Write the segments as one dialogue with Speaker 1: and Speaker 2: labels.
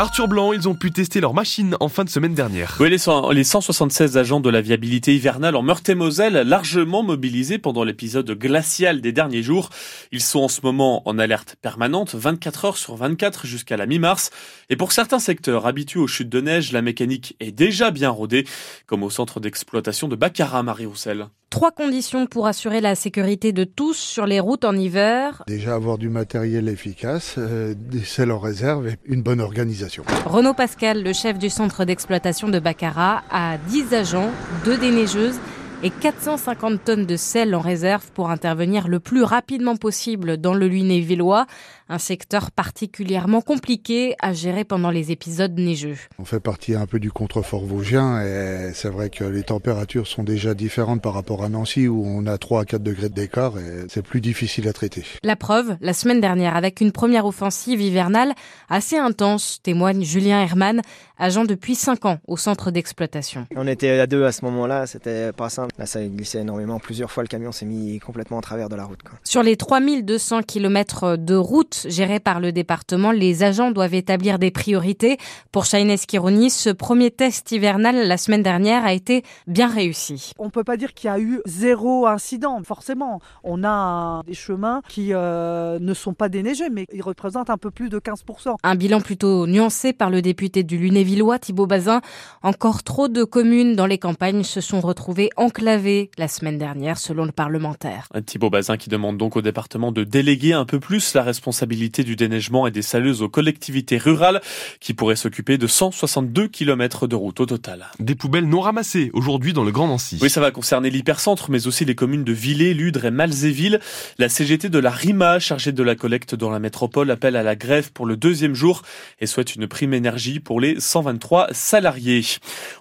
Speaker 1: Arthur Blanc, ils ont pu tester leur machine en fin de semaine dernière.
Speaker 2: Oui, les 176 agents de la viabilité hivernale en Meurthe-et-Moselle, largement mobilisés pendant l'épisode glacial des derniers jours. Ils sont en ce moment en alerte permanente, 24 heures sur 24 jusqu'à la mi-mars. Et pour certains secteurs habitués aux chutes de neige, la mécanique est déjà bien rodée, comme au centre d'exploitation de Baccarat, Marie-Roussel.
Speaker 3: Trois conditions pour assurer la sécurité de tous sur les routes en hiver.
Speaker 4: Déjà avoir du matériel efficace, euh, des selles en réserve et une bonne organisation.
Speaker 3: Renaud Pascal, le chef du centre d'exploitation de Baccarat, a 10 agents, deux déneigeuses et 450 tonnes de sel en réserve pour intervenir le plus rapidement possible dans le Luinet-Villois, un secteur particulièrement compliqué à gérer pendant les épisodes neigeux.
Speaker 4: On fait partie un peu du contrefort vosgien et c'est vrai que les températures sont déjà différentes par rapport à Nancy où on a 3 à 4 degrés d'écart et c'est plus difficile à traiter.
Speaker 3: La preuve, la semaine dernière, avec une première offensive hivernale assez intense, témoigne Julien Herman, agent depuis 5 ans au centre d'exploitation.
Speaker 5: On était à deux à ce moment-là, c'était pas simple. Là, ça glissait énormément. Plusieurs fois, le camion s'est mis complètement en travers de la route. Quoi.
Speaker 3: Sur les 3200 km de route gérés par le département, les agents doivent établir des priorités. Pour Shaines Kironi, ce premier test hivernal la semaine dernière a été bien réussi.
Speaker 6: On peut pas dire qu'il y a eu zéro incident, forcément. On a des chemins qui euh, ne sont pas déneigés, mais ils représentent un peu plus de 15%.
Speaker 3: Un bilan plutôt nuancé par le député du Lunévillois, Thibault Bazin. Encore trop de communes dans les campagnes se sont retrouvées en enclavé la semaine dernière, selon le parlementaire.
Speaker 2: Thibault Bazin qui demande donc au département de déléguer un peu plus la responsabilité du déneigement et des saleuses aux collectivités rurales qui pourraient s'occuper de 162 km de route au total.
Speaker 1: Des poubelles non ramassées aujourd'hui dans le Grand Nancy.
Speaker 2: Oui, ça va concerner l'hypercentre, mais aussi les communes de Villers, Ludre et Malzéville. La CGT de la RIMA, chargée de la collecte dans la métropole, appelle à la grève pour le deuxième jour et souhaite une prime énergie pour les 123 salariés.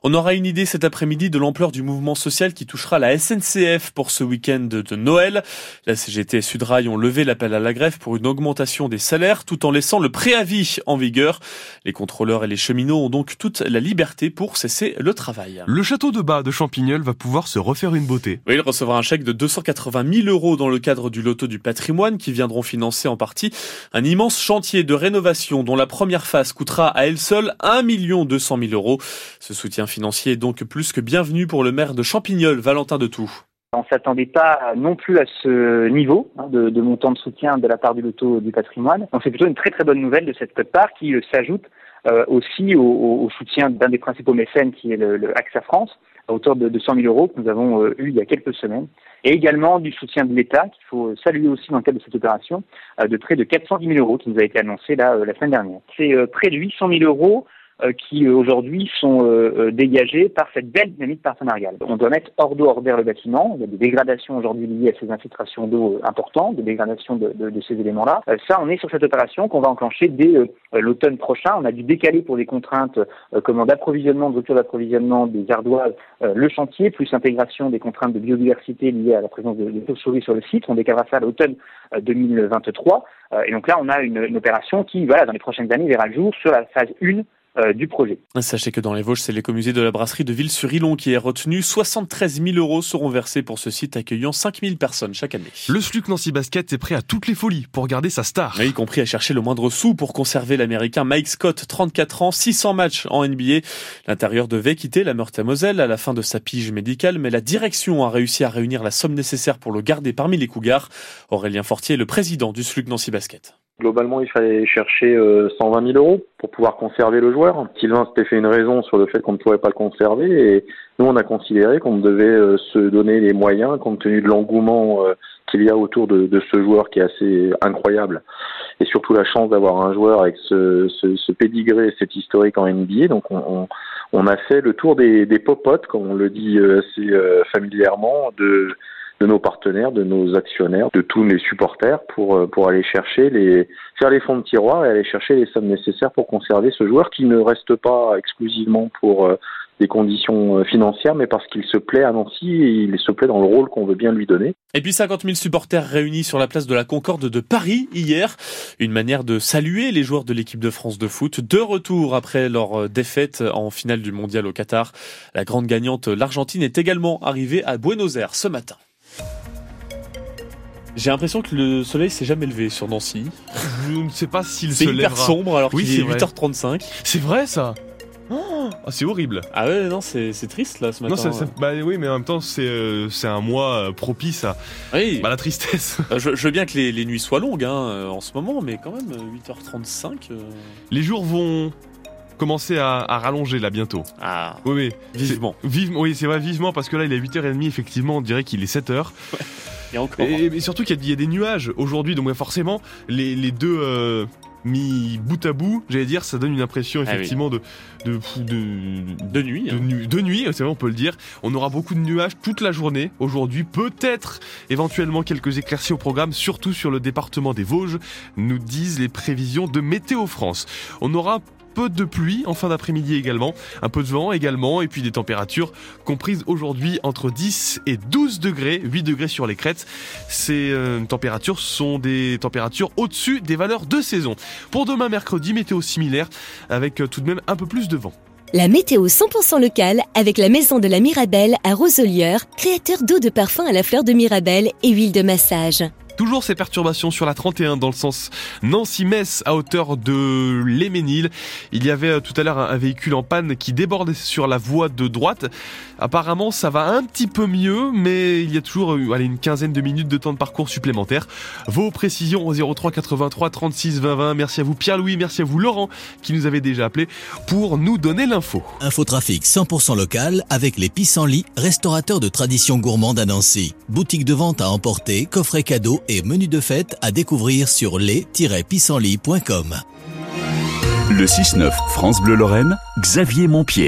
Speaker 2: On aura une idée cet après-midi de l'ampleur du mouvement social qui touchera la SNCF pour ce week-end de Noël. La CGT et Sudrail ont levé l'appel à la grève pour une augmentation des salaires tout en laissant le préavis en vigueur. Les contrôleurs et les cheminots ont donc toute la liberté pour cesser le travail.
Speaker 1: Le château de bas de Champignol va pouvoir se refaire une beauté.
Speaker 2: Oui, il recevra un chèque de 280 000 euros dans le cadre du loto du patrimoine qui viendront financer en partie un immense chantier de rénovation dont la première phase coûtera à elle seule 1 200 000 euros. Ce soutien financier est donc plus que bienvenu pour le maire de Champignol, Valentin de Tout.
Speaker 7: On s'attendait pas non plus à ce niveau hein, de, montant de soutien de la part du loto du patrimoine. Donc c'est plutôt une très très bonne nouvelle de cette part qui euh, s'ajoute euh, aussi au, soutien d'un des principaux mécènes qui est le, AXA France à hauteur de, de 100 000 euros que nous avons euh, eu il y a quelques semaines et également du soutien de l'État qu'il faut saluer aussi dans le cadre de cette opération de près de 410 000 euros qui nous a été annoncé la semaine dernière. C'est près de 800 000 euros qui euh, aujourd'hui sont euh, dégagés par cette belle dynamique partenariale. On doit mettre hors d'eau, hors d'air le bâtiment. Il y a des dégradations aujourd'hui liées à ces infiltrations d'eau importantes, des dégradations de, de, de ces éléments-là. ça, on est sur cette opération qu'on va enclencher dès l'automne prochain. On a dû décaler pour des contraintes comme d'approvisionnement, de rupture d'approvisionnement des ardoises, le chantier, plus intégration des contraintes de biodiversité liées à la présence de, de chauves-souris sur le site. On décalera ça à l'automne 2023. et donc là, on a une, une opération qui, voilà, dans les prochaines années, verra le jour sur la phase 1 euh, du projet.
Speaker 2: Sachez que dans les Vosges, c'est l'écomusée de la brasserie de Ville-sur-Ilon qui est retenu. 73 000 euros seront versés pour ce site accueillant 5 000 personnes chaque année.
Speaker 1: Le SLUC Nancy Basket est prêt à toutes les folies pour garder sa star.
Speaker 2: y compris à chercher le moindre sou pour conserver l'américain Mike Scott, 34 ans, 600 matchs en NBA. L'intérieur devait quitter la Meurthe-à-Moselle à la fin de sa pige médicale, mais la direction a réussi à réunir la somme nécessaire pour le garder parmi les Cougars. Aurélien Fortier, le président du SLUC Nancy Basket.
Speaker 8: Globalement, il fallait chercher 120 000 euros pour pouvoir conserver le joueur. Sylvain s'était fait une raison sur le fait qu'on ne pourrait pas le conserver et nous, on a considéré qu'on devait euh, se donner les moyens compte tenu de l'engouement euh, qu'il y a autour de, de, ce joueur qui est assez incroyable et surtout la chance d'avoir un joueur avec ce, ce, ce pédigré, cette historique en NBA. Donc, on, on, on, a fait le tour des, des popotes, comme on le dit euh, assez familièrement, de de nos partenaires, de nos actionnaires, de tous les supporters pour, euh, pour aller chercher les, faire les fonds de tiroir et aller chercher les sommes nécessaires pour conserver ce joueur qui ne reste pas exclusivement pour euh, des conditions euh, financières, mais parce qu'il se plaît à Nancy et il se plaît dans le rôle qu'on veut bien lui donner.
Speaker 2: Et puis 50 000 supporters réunis sur la place de la Concorde de Paris hier. Une manière de saluer les joueurs de l'équipe de France de foot. De retour après leur défaite en finale du mondial au Qatar. La grande gagnante, l'Argentine, est également arrivée à Buenos Aires ce matin. J'ai l'impression que le soleil s'est jamais levé sur Nancy.
Speaker 9: Je ne sais pas s'il se
Speaker 2: C'est hyper
Speaker 9: lèvera.
Speaker 2: sombre alors
Speaker 9: Oui,
Speaker 2: qu'il est
Speaker 9: c'est vrai.
Speaker 2: 8h35.
Speaker 9: C'est vrai ça Ah, c'est horrible.
Speaker 2: Ah ouais, non, c'est c'est triste là ce matin.
Speaker 9: Non, ça- ça- bah oui, mais en même temps, c'est euh, c'est un mois euh, propice à
Speaker 2: Oui.
Speaker 9: bah, la tristesse.
Speaker 2: Euh, Je, je veux bien que les, les nuits soient longues hein, euh, en ce moment, mais quand même, euh, 8h35. euh,
Speaker 9: Les jours vont commencer à, à rallonger là bientôt.
Speaker 2: Ah,
Speaker 9: Oui, oui.
Speaker 2: vivement.
Speaker 9: Oui, c'est vrai, vivement, parce que là, il est 8h30, effectivement, on dirait qu'il est 7h.
Speaker 2: Et encore.
Speaker 9: Et, et surtout qu'il y, a- il y a des nuages aujourd'hui, donc ouais, forcément, les, les deux euh, mis bout à bout, j'allais dire, ça donne une impression
Speaker 2: Ah oui.
Speaker 9: effectivement de, de, de,
Speaker 2: De nuit.
Speaker 9: de,
Speaker 2: hein.
Speaker 9: nu- de nuit, c'est vrai, on peut le dire. On aura beaucoup de nuages toute la journée aujourd'hui, peut-être éventuellement quelques éclaircies au programme, surtout sur le département des Vosges, nous disent les prévisions de Météo France. On aura peu de pluie en fin d'après-midi également, un peu de vent également, et puis des températures comprises aujourd'hui entre 10 et 12 degrés, 8 degrés sur les crêtes. Ces euh, températures sont des températures au-dessus des valeurs de saison. Pour demain mercredi, météo similaire, avec euh, tout de même un peu plus de vent.
Speaker 10: La météo 100% locale avec la maison de la Mirabelle à Roselière, créateur d'eau de parfum à la fleur de Mirabelle et huile de massage.
Speaker 9: Toujours ces perturbations sur la 31 dans le sens Nancy-Metz à hauteur de l'Éménil. Il y avait euh, tout à l'heure un, véhicule en panne qui débordait sur la voie de droite. Apparemment ça va un petit peu mieux mais il y a toujours euh, allez, une quinzaine de minutes de temps de parcours supplémentaire. Vos précisions au 03 83 36 20 20. Merci à vous Pierre-Louis, merci à vous Laurent qui nous avait déjà appelé pour nous donner l'info.
Speaker 11: Infotrafic 100% local avec les pissenlits, restaurateurs de tradition gourmande à Nancy. Boutique de vente à emporter, coffret cadeaux et menu de fête à découvrir sur les-pissenlits.com.
Speaker 12: Le 6-9 France Bleu Lorraine, Xavier Montpied.